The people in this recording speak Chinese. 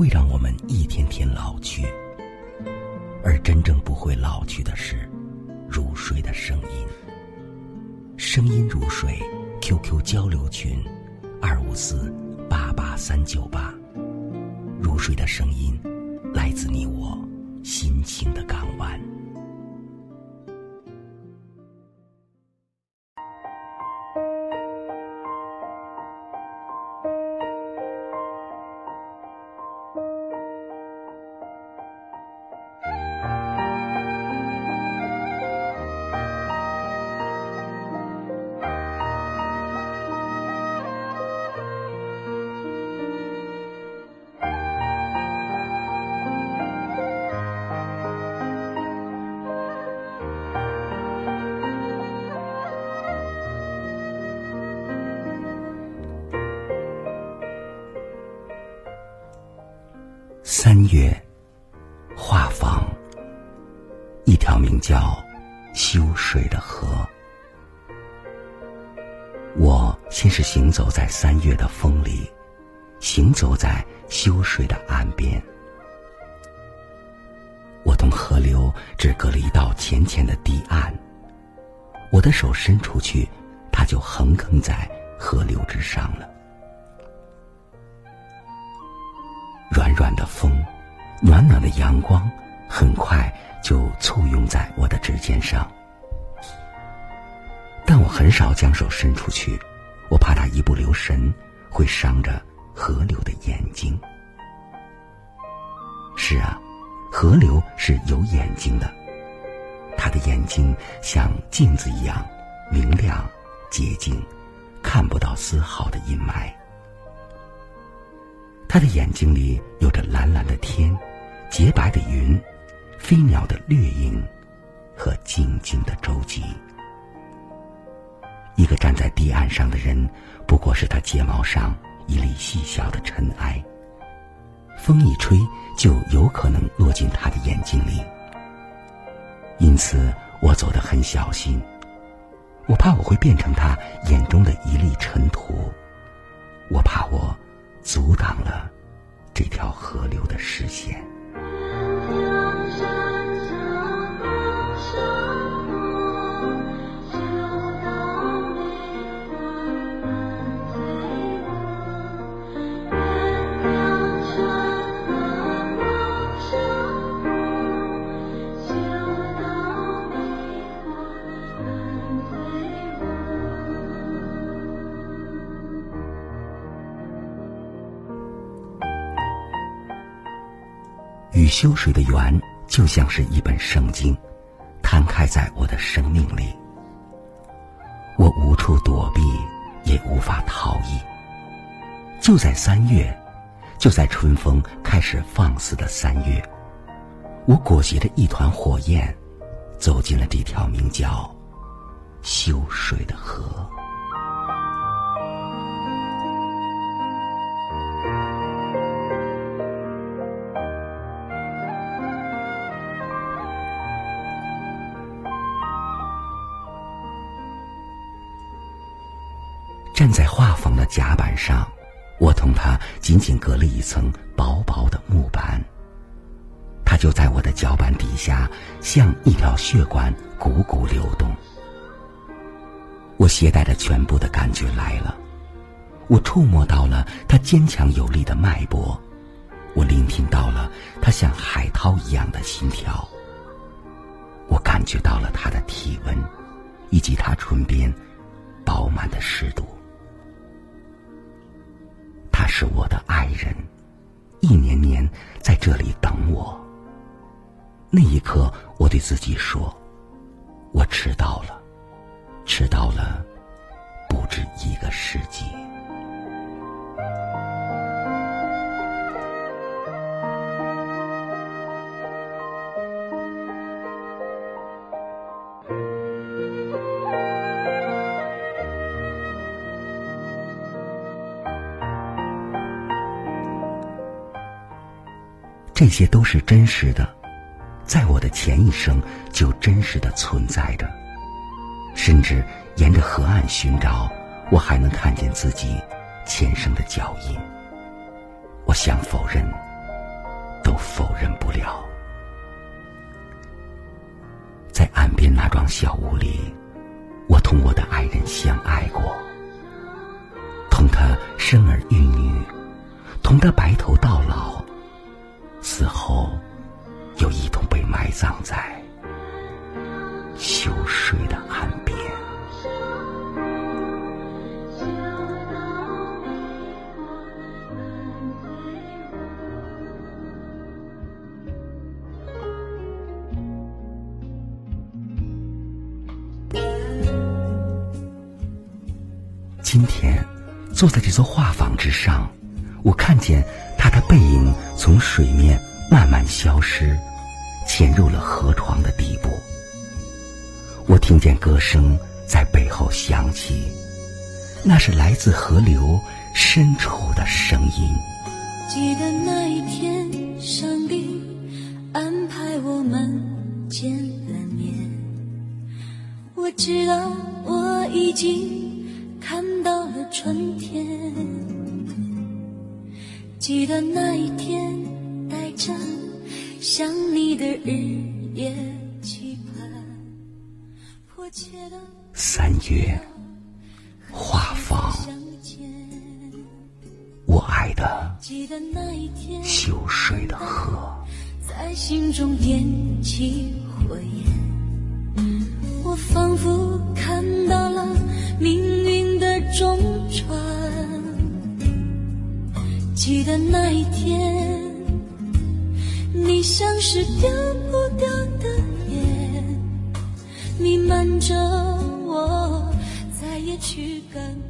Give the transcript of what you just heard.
会让我们一天天老去，而真正不会老去的是如水的声音。声音如水，QQ 交流群：二五四八八三九八。如水的声音，来自你我心情的港湾。三月，画舫，一条名叫修水的河。我先是行走在三月的风里，行走在修水的岸边。我同河流只隔了一道浅浅的堤岸，我的手伸出去，它就横亘在河流之上了。软软的风，暖暖的阳光，很快就簇拥在我的指尖上。但我很少将手伸出去，我怕它一不留神会伤着河流的眼睛。是啊，河流是有眼睛的，它的眼睛像镜子一样明亮、洁净，看不到丝毫的阴霾。他的眼睛里有着蓝蓝的天、洁白的云、飞鸟的掠影和静静的舟楫。一个站在堤岸上的人，不过是他睫毛上一粒细小的尘埃。风一吹，就有可能落进他的眼睛里。因此，我走得很小心，我怕我会变成他眼中的一粒尘土，我怕我。阻挡了这条河流的视线。与修水的缘，就像是一本圣经，摊开在我的生命里。我无处躲避，也无法逃逸。就在三月，就在春风开始放肆的三月，我裹挟着一团火焰，走进了这条名叫修水的河。站在画舫的甲板上，我同他仅仅隔了一层薄薄的木板。他就在我的脚板底下，像一条血管汩汩流动。我携带着全部的感觉来了，我触摸到了他坚强有力的脉搏，我聆听到了他像海涛一样的心跳，我感觉到了他的体温，以及他唇边饱满的湿度。是我的爱人，一年年在这里等我。那一刻，我对自己说：“我迟到了，迟到了不止一个世纪。”这些都是真实的，在我的前一生就真实的存在着，甚至沿着河岸寻找，我还能看见自己前生的脚印。我想否认，都否认不了。在岸边那幢小屋里，我同我的爱人相爱过，同他生儿育女，同他白头到老，死后又一同被埋葬在秋水的岸边。今天，坐在这座画舫之上，我看见他的背影从水面慢慢消失，潜入了河床的底部。我听见歌声在背后响起，那是来自河流深处的声音。记得那一天，上帝安排我们见了面，我知道我已经。看到了春天，记得那一天，带着想你的日夜期盼，迫切的三月，画舫，我爱的秋水的河，在心中点起火焰，记得那一天，你像是丢不掉的烟，弥漫着我，再也驱赶不。